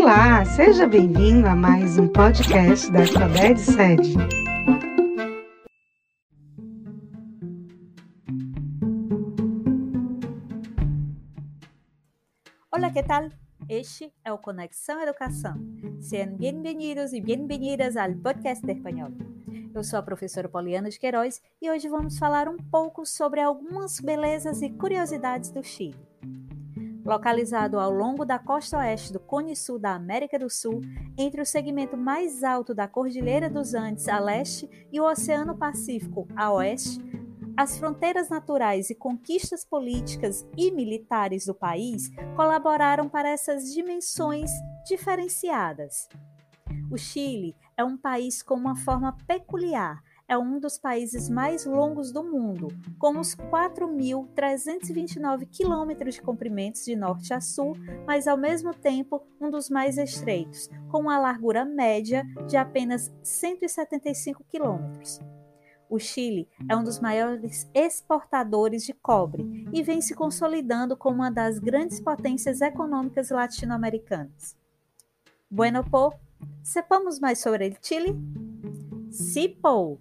Olá, seja bem-vindo a mais um podcast da Alfabete Sede. Hola, ¿qué tal? Este é o Conexão Educação. Sejam bem-vindos e bem-vindas ao podcast de espanhol. Eu sou a professora Poliana de Queiroz e hoje vamos falar um pouco sobre algumas belezas e curiosidades do Chile. Localizado ao longo da costa oeste do Cone Sul da América do Sul, entre o segmento mais alto da Cordilheira dos Andes a leste e o Oceano Pacífico a oeste, as fronteiras naturais e conquistas políticas e militares do país colaboraram para essas dimensões diferenciadas. O Chile é um país com uma forma peculiar. É um dos países mais longos do mundo, com os 4.329 quilômetros de comprimentos de norte a sul, mas ao mesmo tempo um dos mais estreitos, com uma largura média de apenas 175 quilômetros. O Chile é um dos maiores exportadores de cobre e vem se consolidando como uma das grandes potências econômicas latino-americanas. Bueno, po, Sepamos mais sobre o Chile? Sipo!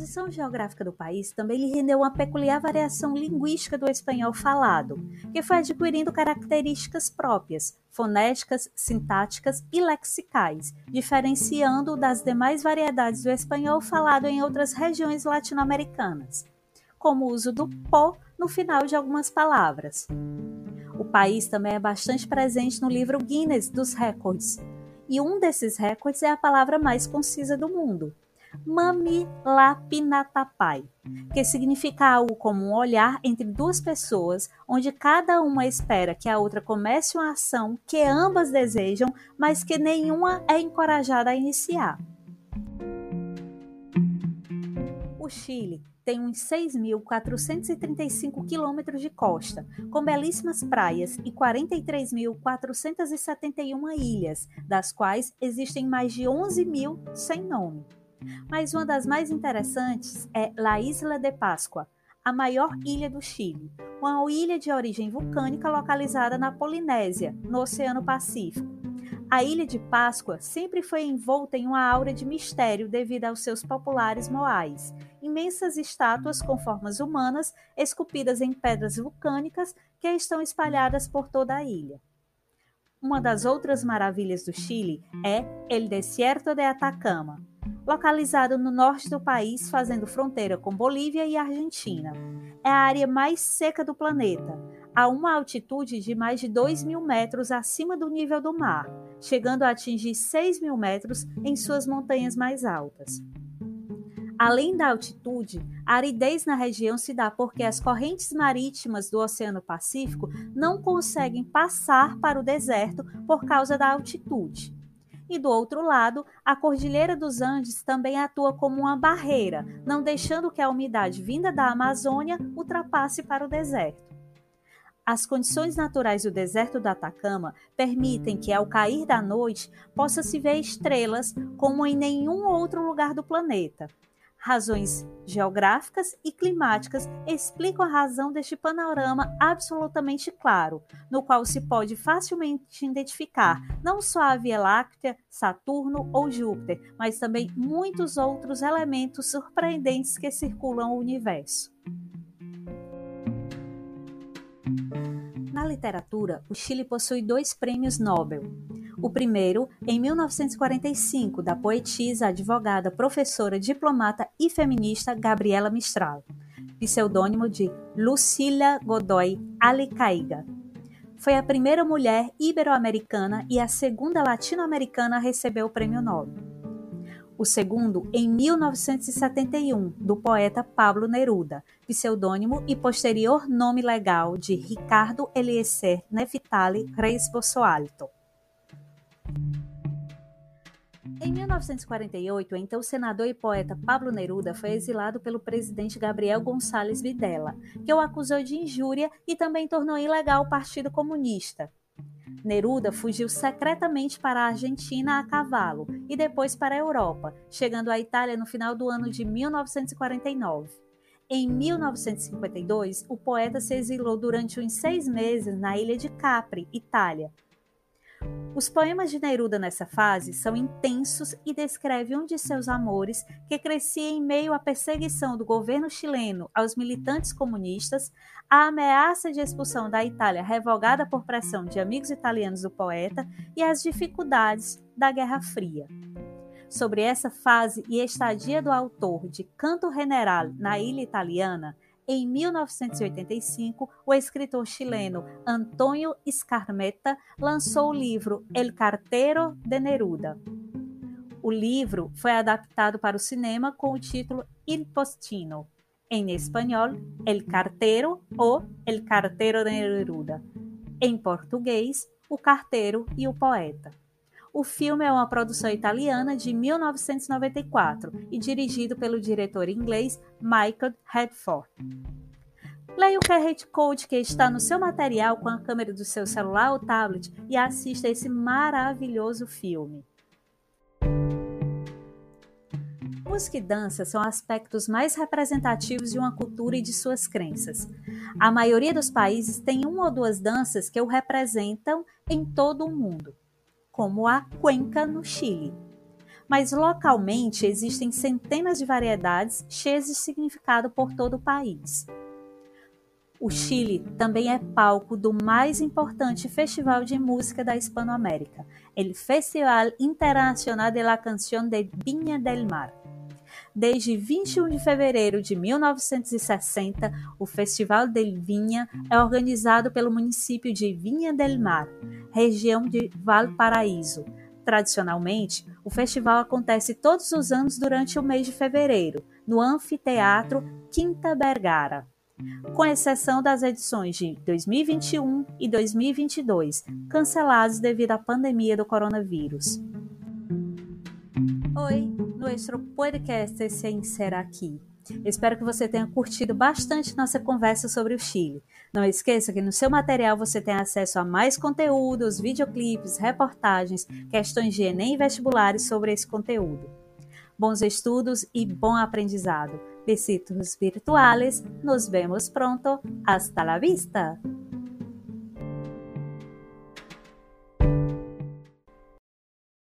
Posição geográfica do país também lhe rendeu uma peculiar variação linguística do espanhol falado, que foi adquirindo características próprias, fonéticas, sintáticas e lexicais, diferenciando-o das demais variedades do espanhol falado em outras regiões latino-americanas, como o uso do pó no final de algumas palavras. O país também é bastante presente no livro Guinness dos Records, e um desses recordes é a palavra mais concisa do mundo, Mamilapinatapai, que significa algo como um olhar entre duas pessoas, onde cada uma espera que a outra comece uma ação que ambas desejam, mas que nenhuma é encorajada a iniciar. O Chile tem uns 6.435 quilômetros de costa, com belíssimas praias e 43.471 ilhas, das quais existem mais de 11 mil sem nome. Mas uma das mais interessantes é La Isla de Páscoa, a maior ilha do Chile, uma ilha de origem vulcânica localizada na Polinésia, no Oceano Pacífico. A Ilha de Páscoa sempre foi envolta em uma aura de mistério devido aos seus populares moais, imensas estátuas com formas humanas esculpidas em pedras vulcânicas que estão espalhadas por toda a ilha. Uma das outras maravilhas do Chile é El Desierto de Atacama, localizado no norte do país, fazendo fronteira com Bolívia e Argentina. É a área mais seca do planeta, a uma altitude de mais de 2 mil metros acima do nível do mar, chegando a atingir 6 mil metros em suas montanhas mais altas. Além da altitude, a aridez na região se dá porque as correntes marítimas do Oceano Pacífico não conseguem passar para o deserto por causa da altitude. E do outro lado, a Cordilheira dos Andes também atua como uma barreira, não deixando que a umidade vinda da Amazônia ultrapasse para o deserto. As condições naturais do deserto do Atacama permitem que, ao cair da noite, possa se ver estrelas como em nenhum outro lugar do planeta. Razões geográficas e climáticas explicam a razão deste panorama absolutamente claro, no qual se pode facilmente identificar não só a Via Láctea, Saturno ou Júpiter, mas também muitos outros elementos surpreendentes que circulam o universo. Na literatura, o Chile possui dois prêmios Nobel. O primeiro, em 1945, da poetisa, advogada, professora, diplomata e feminista Gabriela Mistral, pseudônimo de Lucília Godoy Alicaiga. Foi a primeira mulher ibero-americana e a segunda latino-americana a receber o prêmio Nobel o segundo em 1971, do poeta Pablo Neruda, pseudônimo e posterior nome legal de Ricardo Eliezer Neftali Reis Bossoalto. Em 1948, então senador e poeta Pablo Neruda foi exilado pelo presidente Gabriel Gonçalves Videla, que o acusou de injúria e também tornou ilegal o Partido Comunista. Neruda fugiu secretamente para a Argentina a cavalo e depois para a Europa, chegando à Itália no final do ano de 1949. Em 1952, o poeta se exilou durante uns seis meses na ilha de Capri, Itália. Os poemas de Neruda nessa fase são intensos e descrevem um de seus amores que crescia em meio à perseguição do governo chileno aos militantes comunistas, a ameaça de expulsão da Itália revogada por pressão de amigos italianos do poeta e as dificuldades da Guerra Fria. Sobre essa fase e estadia do autor de Canto General na ilha italiana, em 1985, o escritor chileno Antônio Scarmetta lançou o livro El Cartero de Neruda. O livro foi adaptado para o cinema com o título Il Postino, em espanhol, El Cartero ou El Cartero de Neruda. Em português, O Carteiro e o Poeta. O filme é uma produção italiana de 1994 e dirigido pelo diretor inglês Michael Redford. Leia o QR Code que está no seu material com a câmera do seu celular ou tablet e assista esse maravilhoso filme. Música e dança são aspectos mais representativos de uma cultura e de suas crenças. A maioria dos países tem uma ou duas danças que o representam em todo o mundo como a cuenca no Chile. Mas localmente existem centenas de variedades cheias de significado por todo o país. O Chile também é palco do mais importante festival de música da Hispanoamérica, o Festival Internacional de la Canción de Viña del Mar. Desde 21 de fevereiro de 1960, o Festival del Vinha é organizado pelo município de Vinha del Mar, região de Valparaíso. Tradicionalmente, o festival acontece todos os anos durante o mês de fevereiro, no Anfiteatro Quinta Bergara, com exceção das edições de 2021 e 2022, canceladas devido à pandemia do coronavírus. Oi, nosso podcast se encerra aqui. espero que você tenha curtido bastante nossa conversa sobre o Chile. Não esqueça que no seu material você tem acesso a mais conteúdos, videoclipes, reportagens, questões de Enem e vestibulares sobre esse conteúdo. Bons estudos e bom aprendizado. Besitos virtuales. Nos vemos pronto. Hasta la vista.